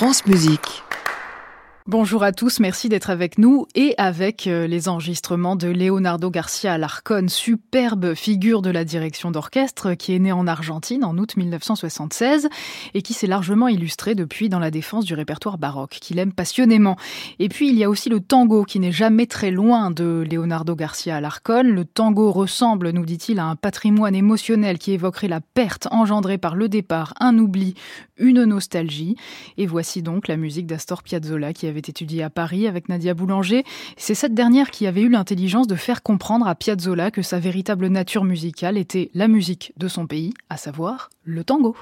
France Musique. Bonjour à tous, merci d'être avec nous et avec euh, les enregistrements de Leonardo Garcia Alarcón, superbe figure de la direction d'orchestre qui est né en Argentine en août 1976 et qui s'est largement illustré depuis dans la défense du répertoire baroque, qu'il aime passionnément. Et puis il y a aussi le tango qui n'est jamais très loin de Leonardo Garcia Alarcón. Le tango ressemble, nous dit-il, à un patrimoine émotionnel qui évoquerait la perte engendrée par le départ, un oubli, une nostalgie. Et voici donc la musique d'Astor Piazzolla qui avait étudié à Paris avec Nadia Boulanger. C'est cette dernière qui avait eu l'intelligence de faire comprendre à Piazzolla que sa véritable nature musicale était la musique de son pays, à savoir le tango.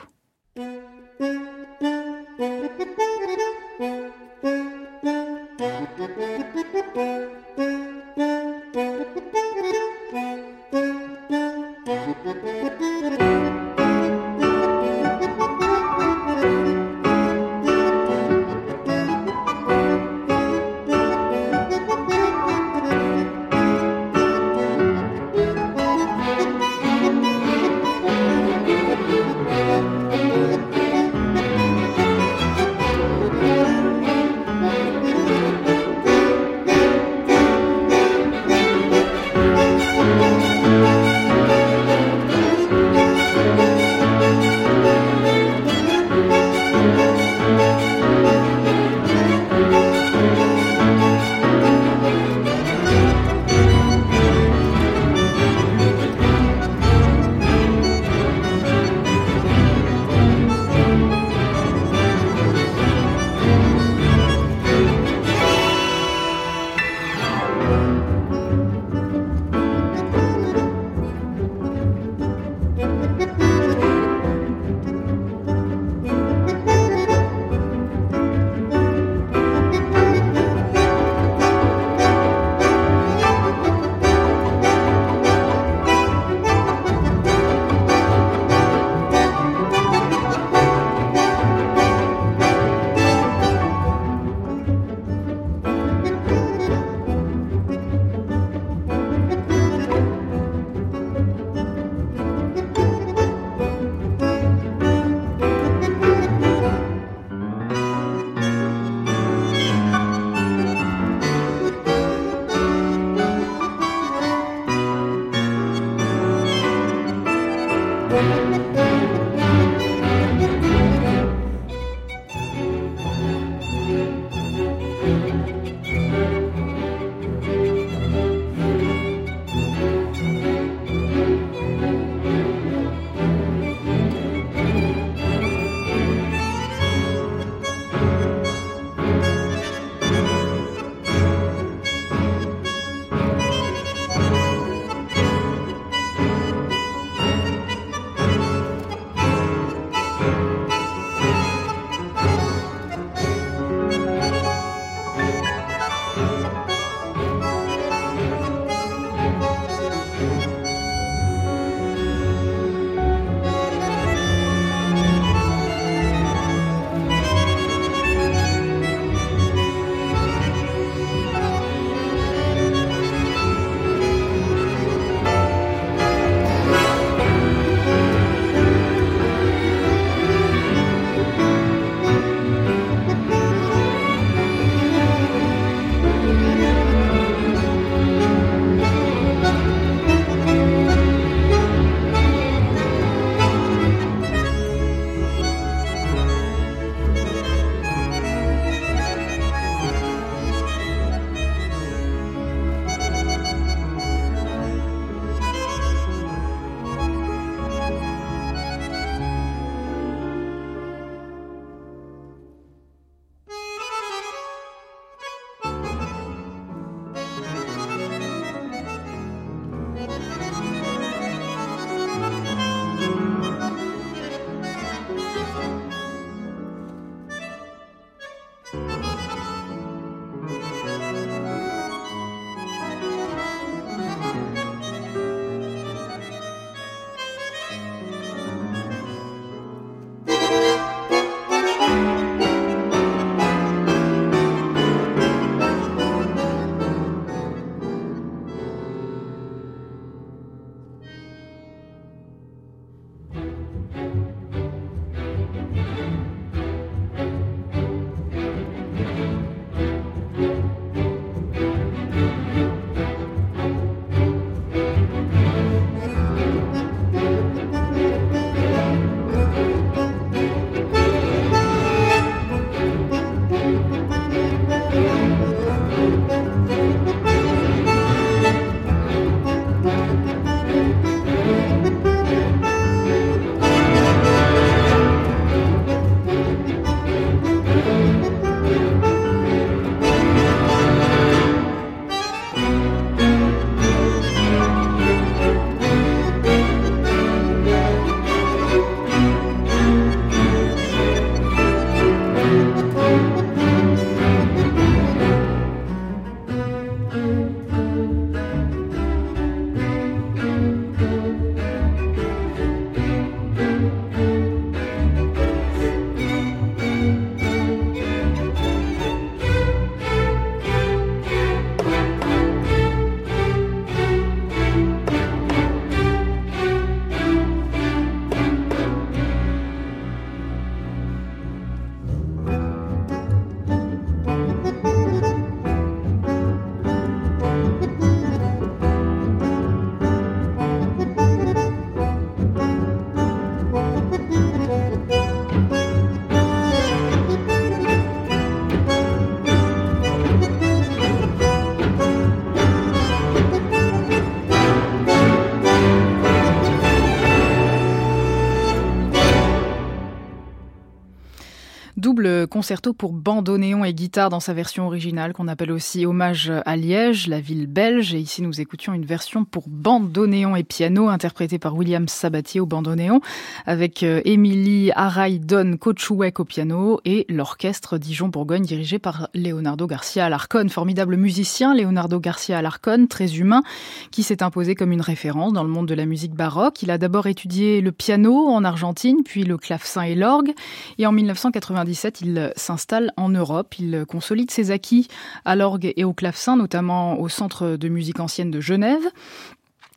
Concerto pour bandoneon et guitare dans sa version originale qu'on appelle aussi Hommage à Liège, la ville belge. Et ici nous écoutions une version pour bandoneon et piano interprétée par William Sabatier au bandoneon avec euh, Émilie Araïdon Kotchouek au piano et l'orchestre Dijon-Bourgogne dirigé par Leonardo Garcia Alarcón. Formidable musicien, Leonardo Garcia Alarcón, très humain, qui s'est imposé comme une référence dans le monde de la musique baroque. Il a d'abord étudié le piano en Argentine, puis le clavecin et l'orgue. Et en 1990, il s'installe en Europe. Il consolide ses acquis à l'orgue et au clavecin, notamment au Centre de musique ancienne de Genève.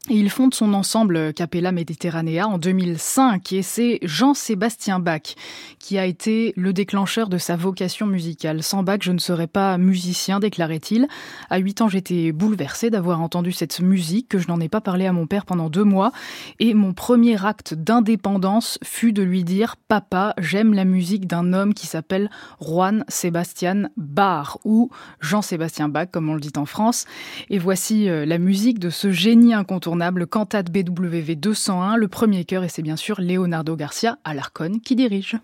Il fonde son ensemble Capella Mediterranea en 2005 et c'est Jean-Sébastien Bach qui a été le déclencheur de sa vocation musicale. Sans Bach, je ne serais pas musicien, déclarait-il. À 8 ans, j'étais bouleversé d'avoir entendu cette musique, que je n'en ai pas parlé à mon père pendant deux mois. Et mon premier acte d'indépendance fut de lui dire « Papa, j'aime la musique d'un homme qui s'appelle Juan Sebastian Bach ou Jean-Sébastien Bach, comme on le dit en France. » Et voici euh, la musique de ce génie incontournable cantate BWV 201, le premier chœur, et c'est bien sûr Leonardo Garcia Alarcón qui dirige.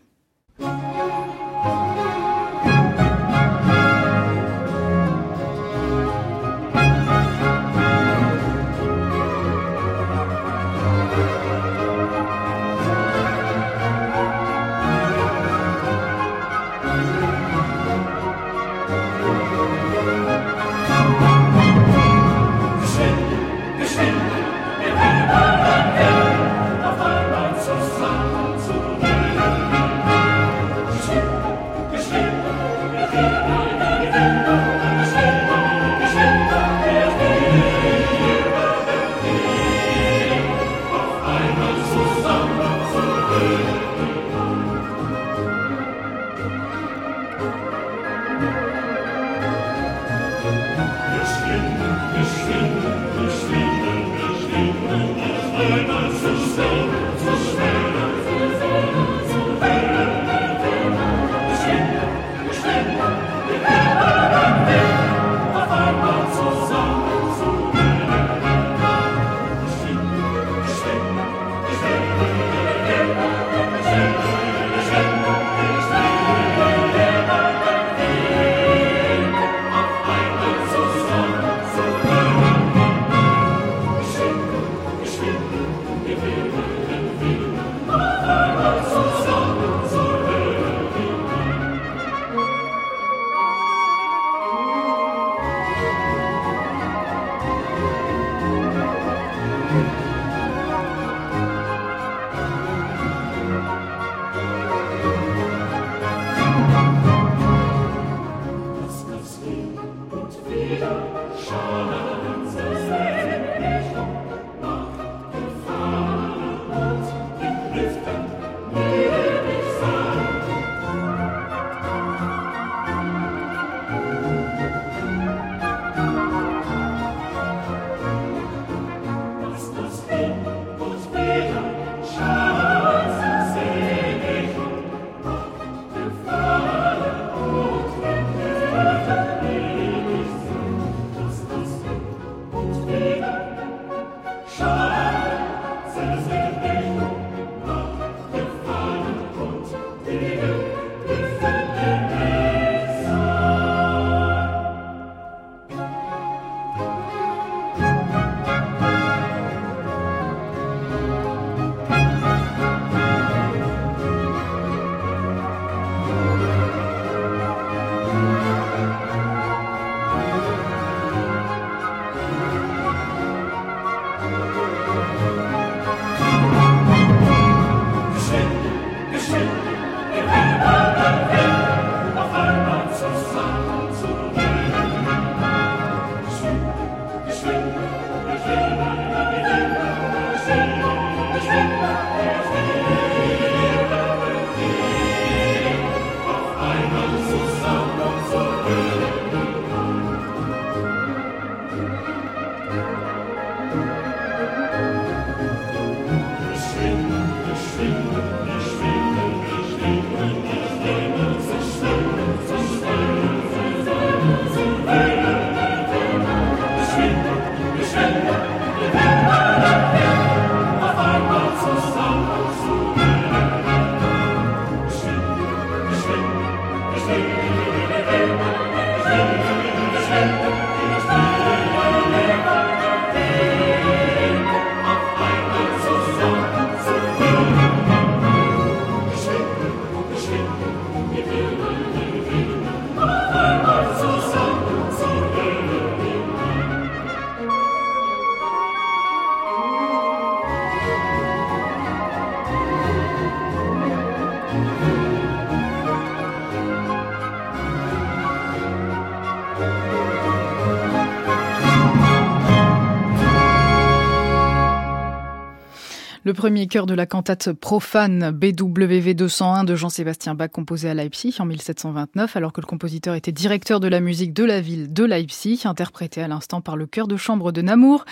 Premier chœur de la cantate profane BWV 201 de Jean-Sébastien Bach composé à Leipzig en 1729 alors que le compositeur était directeur de la musique de la ville de Leipzig, interprété à l'instant par le chœur de chambre de Namur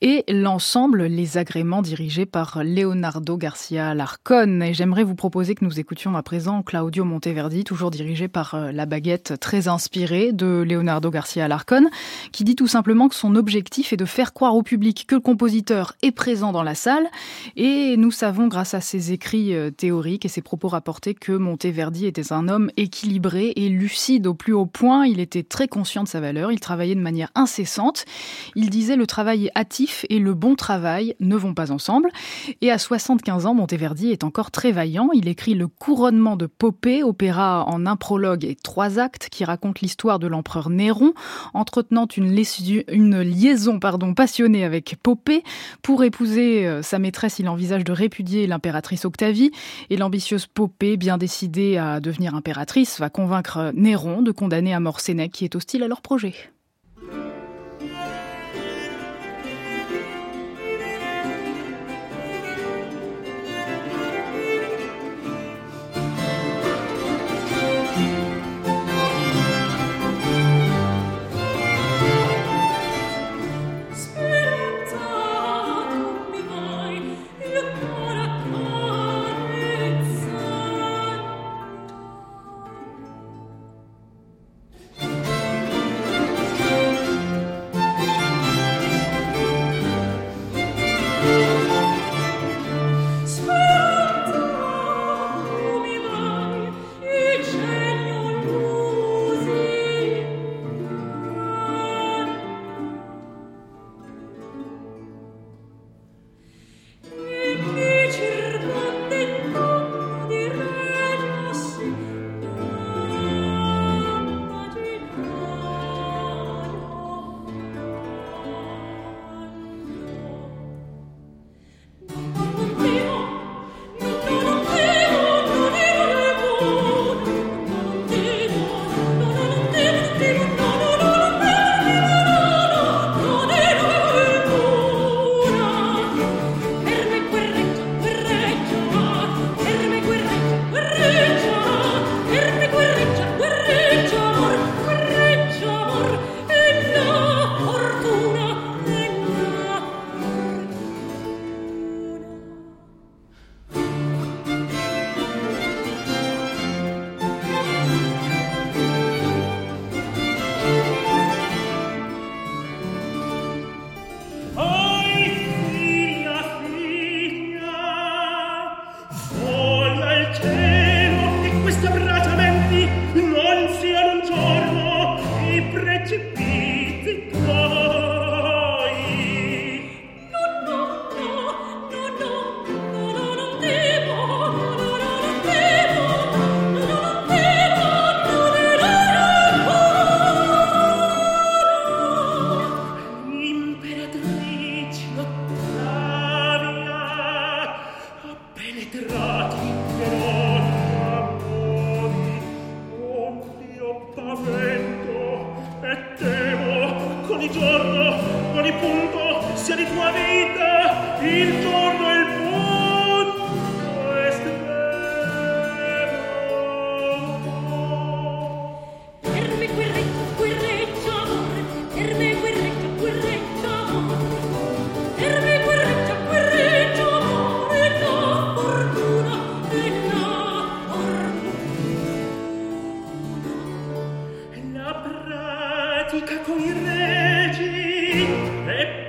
et l'ensemble Les Agréments dirigés par Leonardo Garcia Larcon. Et j'aimerais vous proposer que nous écoutions à présent Claudio Monteverdi, toujours dirigé par euh, la baguette très inspirée de Leonardo Garcia Larcon, qui dit tout simplement que son objectif est de faire croire au public que le compositeur est présent dans la salle et nous savons, grâce à ses écrits euh, théoriques et ses propos rapportés, que Monteverdi était un homme équilibré et lucide au plus haut point. Il était très conscient de sa valeur, il travaillait de manière incessante. Il disait le travail hâtif et le bon travail ne vont pas ensemble. Et à 75 ans, Monteverdi est encore très vaillant. Il écrit le couronnement de Popée, opéra en un prologue et trois actes qui raconte l'histoire de l'empereur Néron, entretenant une, liaison pardon, passionnée avec Popée pour épouser euh, sa maîtresse. Envisage de répudier l'impératrice Octavie et l'ambitieuse Popée, bien décidée à devenir impératrice, va convaincre Néron de condamner à mort Sénèque qui est hostile à leur projet. dimenticati con i regi e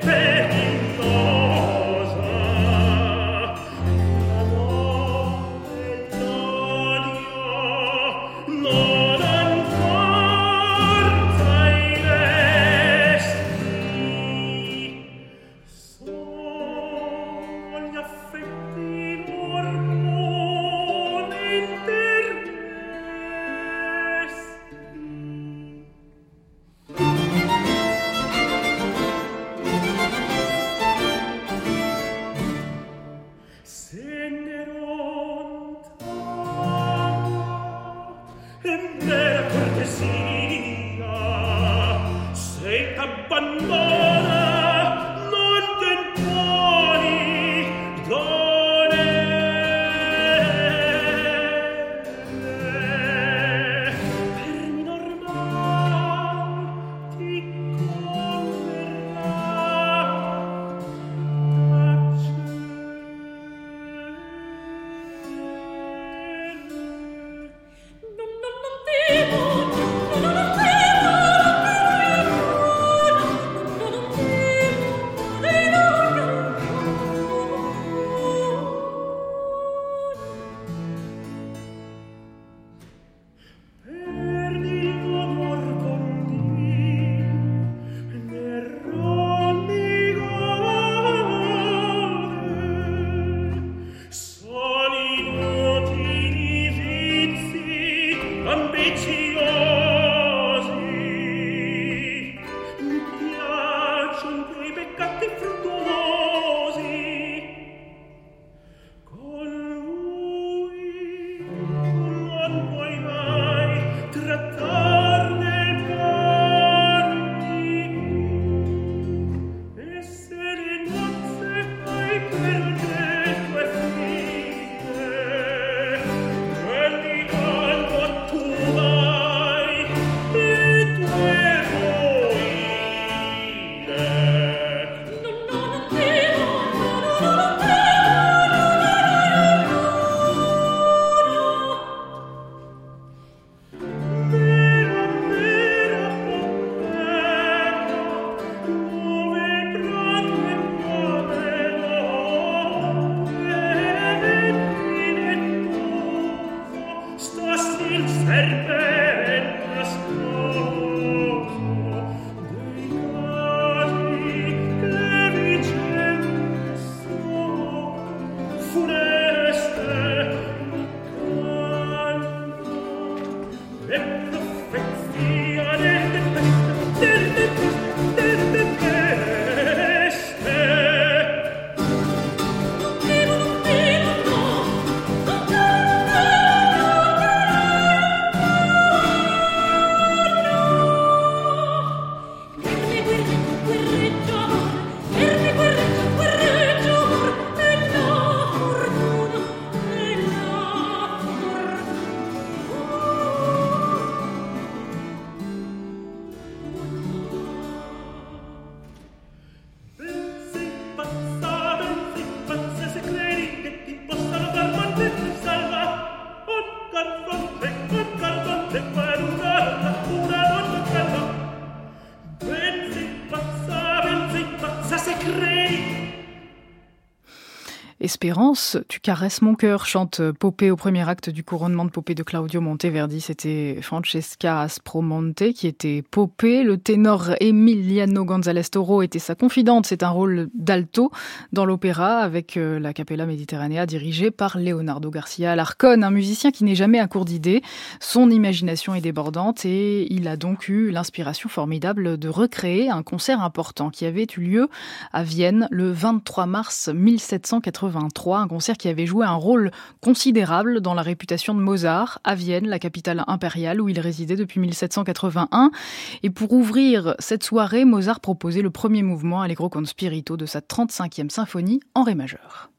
non c'è Espérance, tu caresses mon cœur, chante Popée au premier acte du couronnement de Popée de Claudio Monteverdi. C'était Francesca Aspromonte qui était Popée. Le ténor Emiliano González Toro était sa confidente. C'est un rôle d'alto dans l'opéra avec euh, la Capella Mediterranea dirigée par Leonardo Garcia Alarcón, un musicien qui n'est jamais à court d'idées. Son imagination est débordante et il a donc eu l'inspiration formidable de recréer un concert important qui avait eu lieu à Vienne le 23 mars 1780 un concert qui avait joué un rôle considérable dans la réputation de Mozart à Vienne, la capitale impériale où il résidait depuis 1781. Et pour ouvrir cette soirée, Mozart proposait le premier mouvement Allegro con spirito de sa 35e symphonie en ré majeur.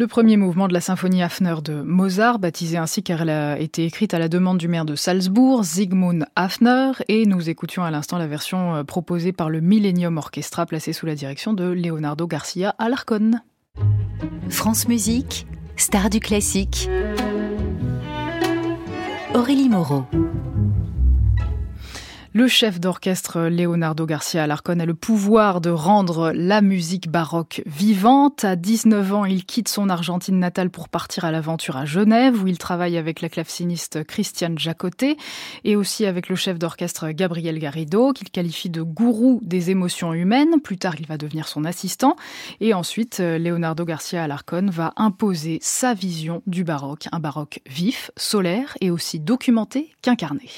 Le premier mouvement de la symphonie Hafner de Mozart, baptisé ainsi car elle a été écrite à la demande du maire de Salzbourg, Sigmund Hafner, et nous écoutions à l'instant la version euh, proposée par le Millennium Orchestra placé sous la direction de Leonardo Garcia Alarcón. France Musique, star du classique. Aurélie Moreau. Le chef d'orchestre Leonardo Garcia Alarcón a le pouvoir de rendre la musique baroque vivante. À 19 ans, il quitte son Argentine natale pour partir à l'aventure à Genève, où il travaille avec la claveciniste Christiane Jacoté et aussi avec le chef d'orchestre Gabriel Garrido, qu'il qualifie de gourou des émotions humaines. Plus tard, il va devenir son assistant. Et ensuite, Leonardo Garcia Alarcón va imposer sa vision du baroque, un baroque vif, solaire et aussi documenté qu'incarné.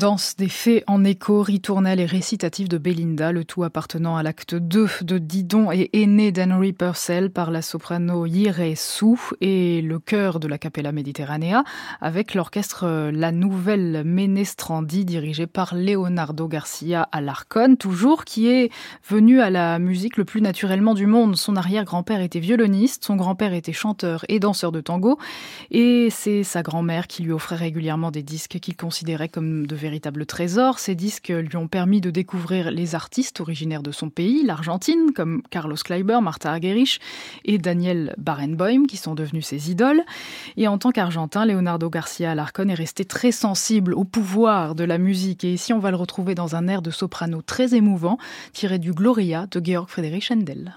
Danse des fées en écho, ritournelle et récitative de Belinda, le tout appartenant à l'acte 2 de Didon et aîné d'Henry Purcell par la soprano Yire Sou et le chœur de la Capella Mediterranea avec l'orchestre La Nouvelle Menestrandi dirigé par Leonardo Garcia Alarcón, toujours qui est venu à la musique le plus naturellement du monde. Son arrière-grand-père était violoniste, son grand-père était chanteur et danseur de tango et c'est sa grand-mère qui lui offrait régulièrement des disques qu'il considérait comme de véritable trésor. Ces disques lui ont permis de découvrir les artistes originaires de son pays, l'Argentine, comme Carlos Kleiber, Martha Argerich et Daniel Barenboim, qui sont devenus ses idoles. Et en tant qu'Argentin, Leonardo Garcia Alarcón est resté très sensible au pouvoir de la musique. Et ici, on va le retrouver dans un air de soprano très émouvant, tiré du Gloria de Georg Friedrich Händel.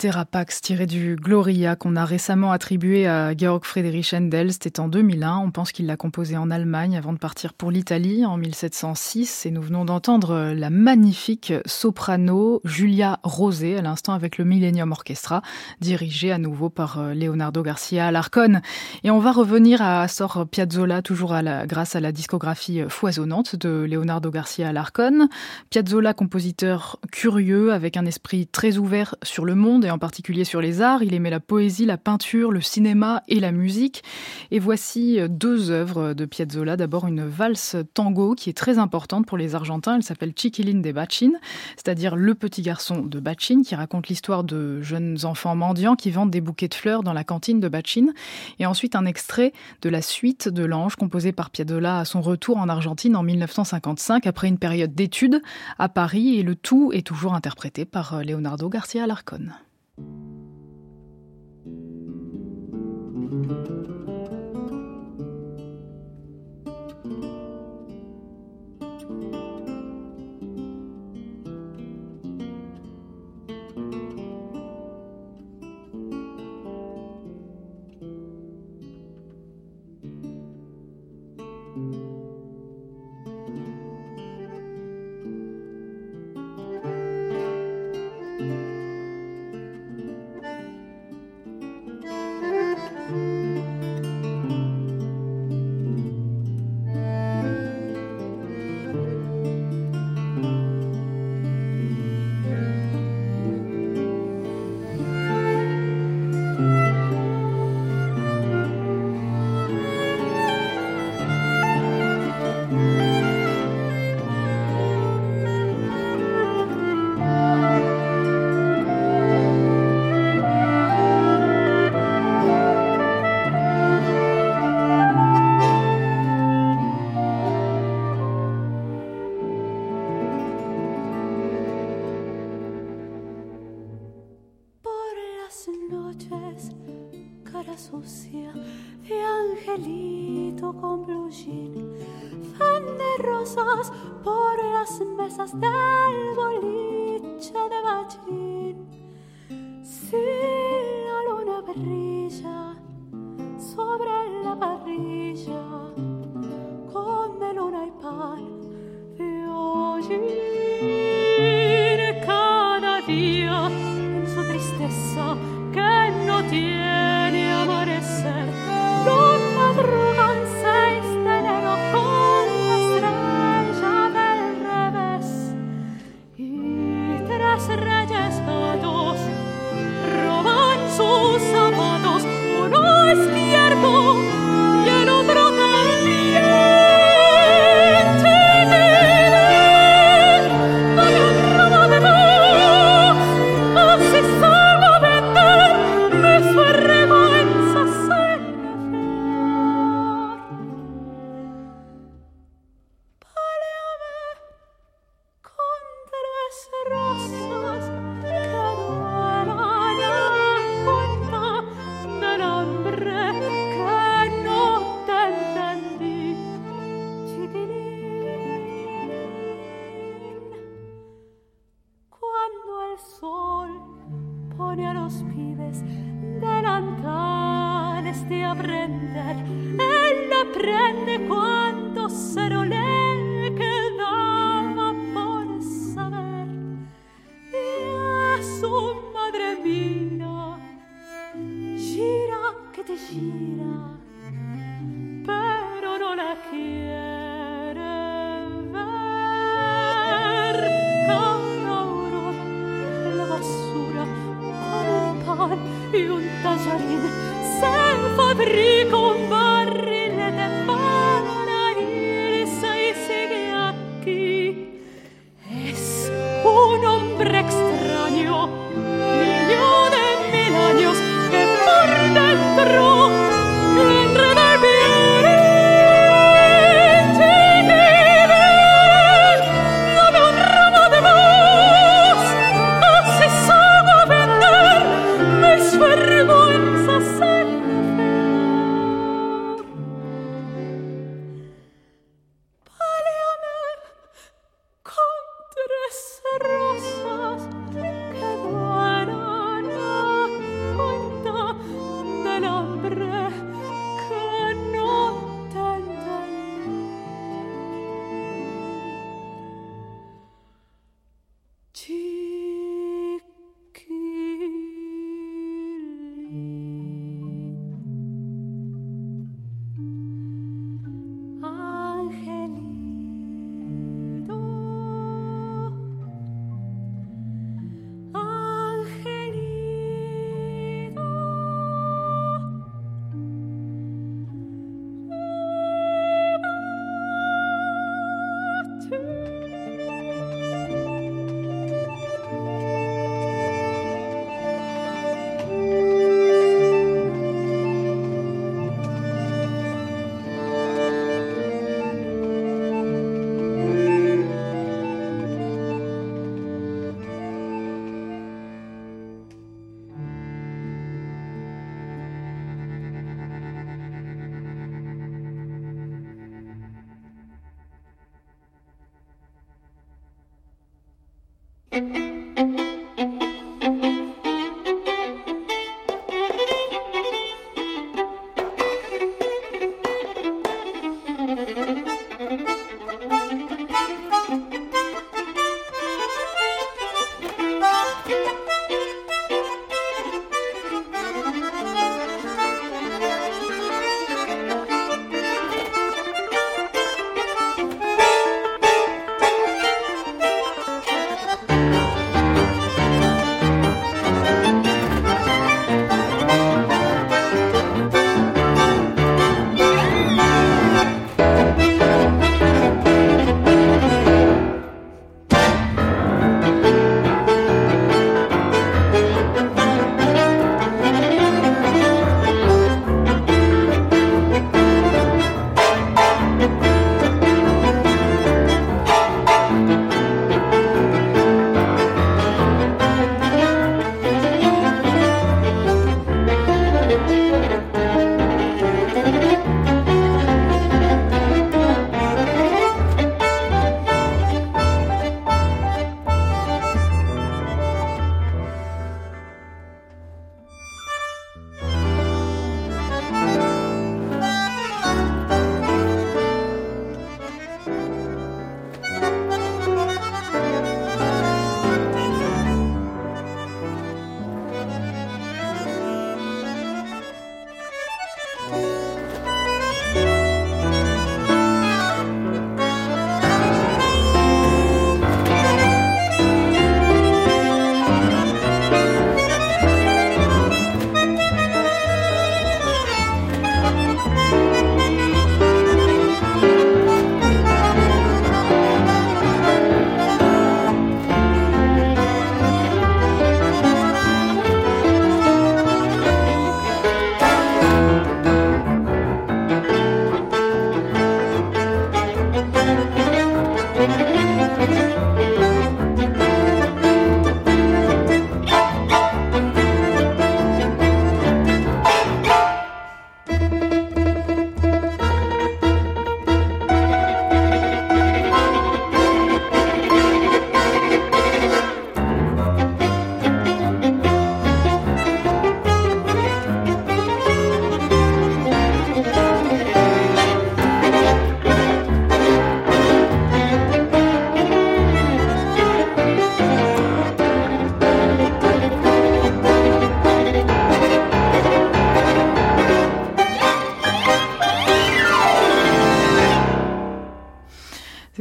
Terapax tiré du Gloria qu'on a récemment attribué à Georg Friedrich Händel. C'était en 2001. On pense qu'il l'a composé en Allemagne avant de partir pour l'Italie en 1706. Et nous venons d'entendre la magnifique soprano Julia Rosé à l'instant avec le Millennium Orchestra, dirigé à nouveau par euh, Leonardo Garcia Alarcón. Et on va revenir à Astor Piazzolla, toujours à la, grâce à la discographie foisonnante de Leonardo Garcia Alarcón. Piazzolla, compositeur curieux avec un esprit très ouvert sur le monde en particulier sur les arts. Il aimait la poésie, la peinture, le cinéma et la musique. Et voici deux œuvres de Piazzolla. D'abord une valse tango qui est très importante pour les Argentins. Elle s'appelle Chiquilin de Bachin, c'est-à-dire le petit garçon de Bachin, qui raconte l'histoire de jeunes enfants mendiants qui vendent des bouquets de fleurs dans la cantine de Bachin. Et ensuite un extrait de la suite de l'ange composée par Piazzolla à son retour en Argentine en 1955 après une période d'études à Paris et le tout est toujours interprété par Leonardo Garcia Alarcón. Música Brexit. Música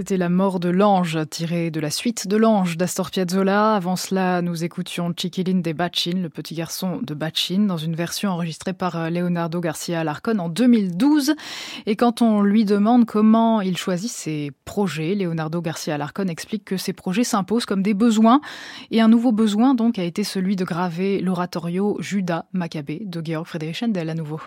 c'était La mort de l'ange, tiré de la suite de l'ange d'Astor Piazzolla. Avant cela, nous écoutions Chiquilin de Bachin, le petit garçon de Bachin, dans une version enregistrée par euh, Leonardo Garcia Alarcon en 2012. Et quand on lui demande comment il choisit ses projets, Leonardo Garcia Alarcon explique que ces projets s'imposent comme des besoins. Et un nouveau besoin, donc, a été celui de graver l'oratorio Judas Maccabée de Georg Friedrich Händel à nouveau.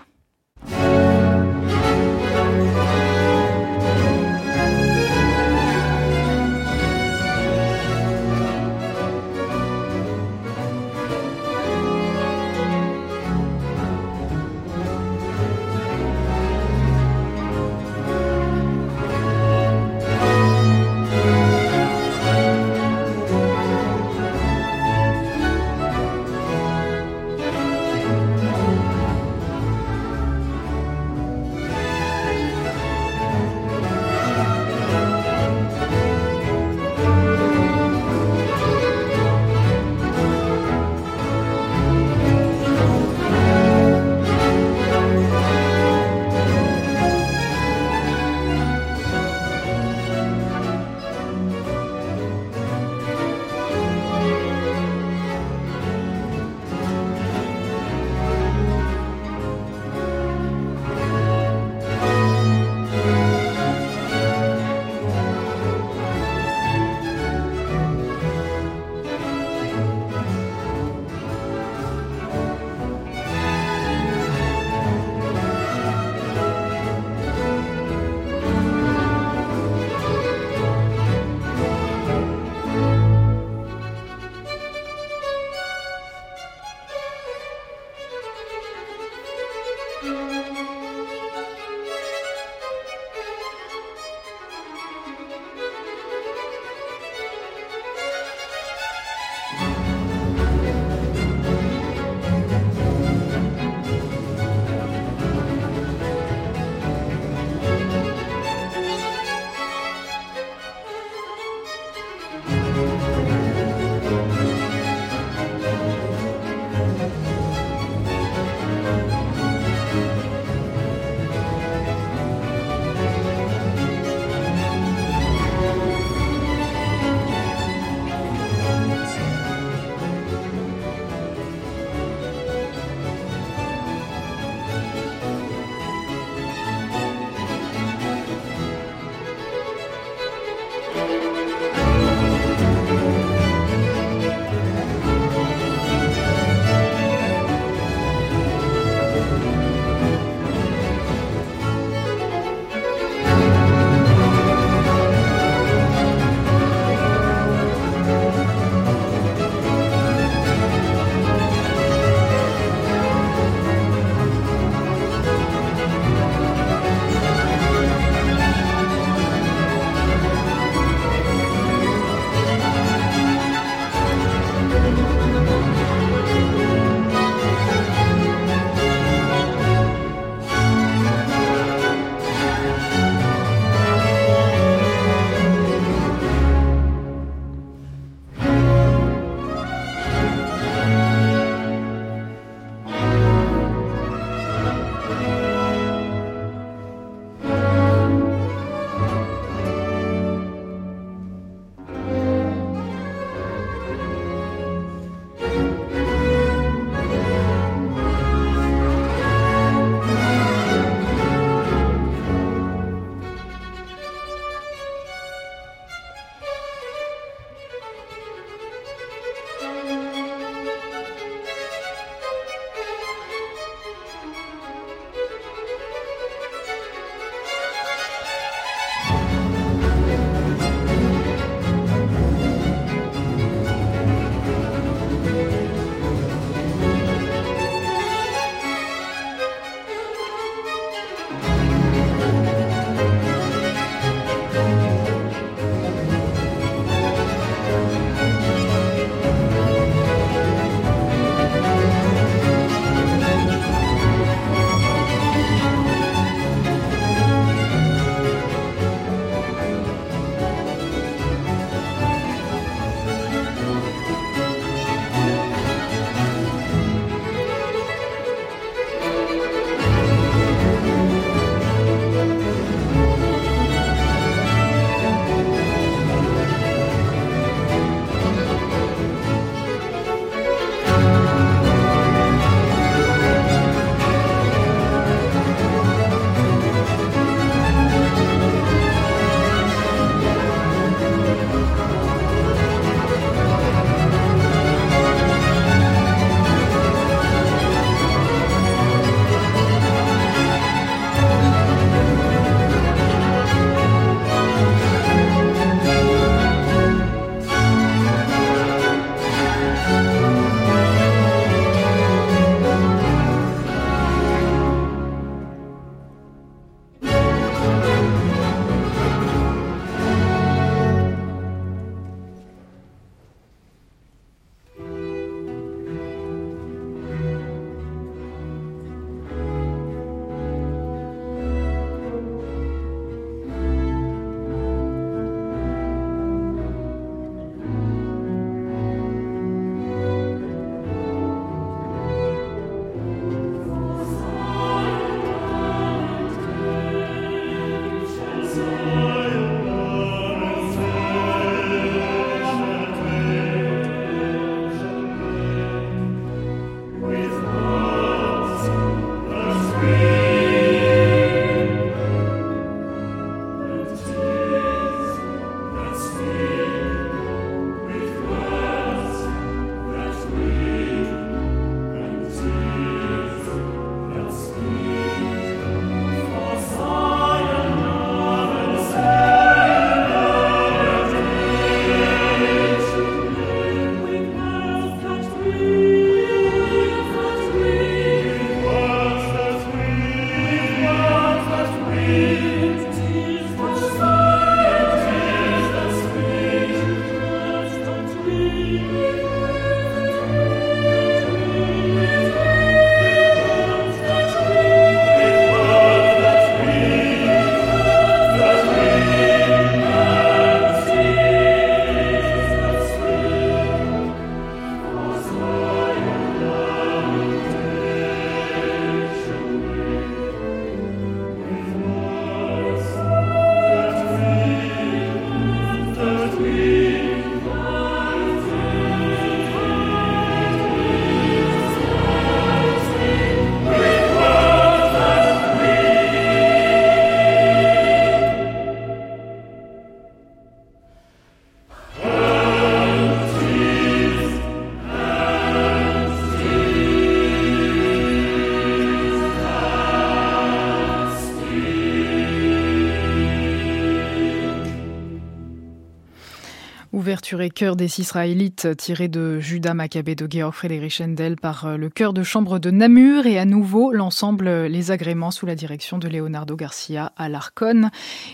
Ouverture et chœur des Israélites tiré de Judas Maccabée de Georg Friedrich Händel par euh, le chœur de chambre de Namur et à nouveau l'ensemble euh, Les Agréments sous la direction de Leonardo Garcia à l'Arconne.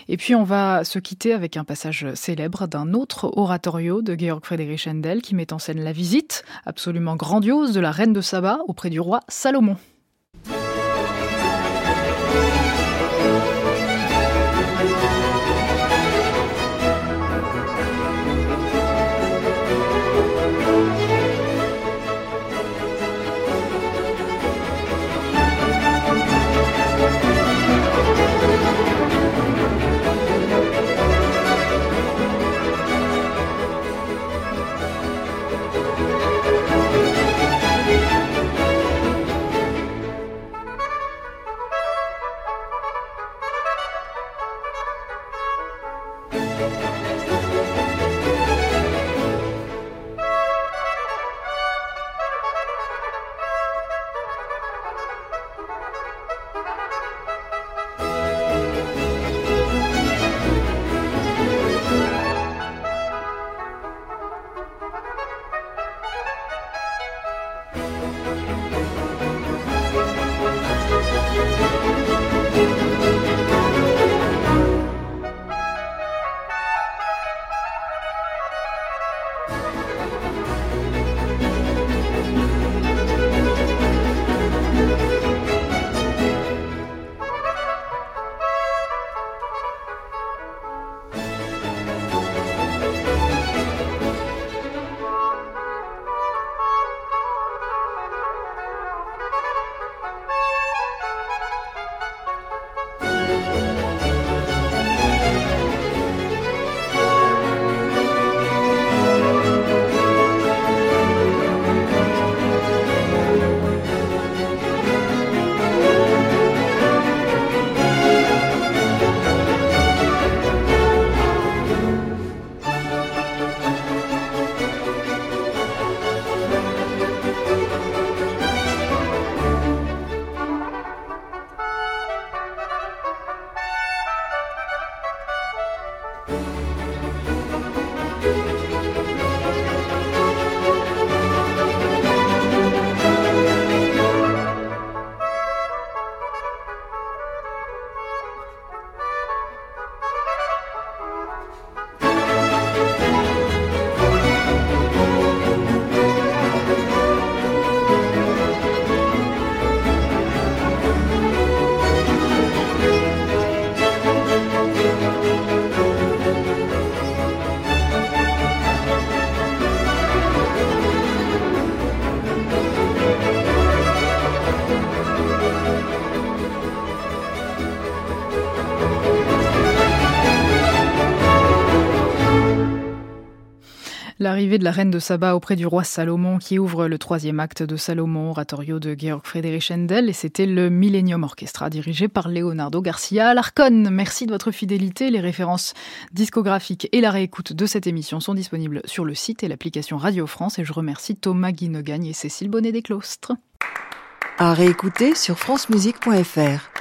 Et puis on va se quitter avec un passage célèbre d'un autre oratorio de Georg Friedrich Händel qui met en scène la visite absolument grandiose de la reine de Saba auprès du roi Salomon. De la reine de Saba auprès du roi Salomon qui ouvre le troisième acte de Salomon, oratorio de Georg Friedrich Händel, et c'était le Millennium Orchestra dirigé par Leonardo Garcia Larcon. Merci de votre fidélité. Les références discographiques et la réécoute de cette émission sont disponibles sur le site et l'application Radio France et je remercie Thomas Guinogagne et Cécile Bonnet des Clostres. À réécouter sur francemusique.fr.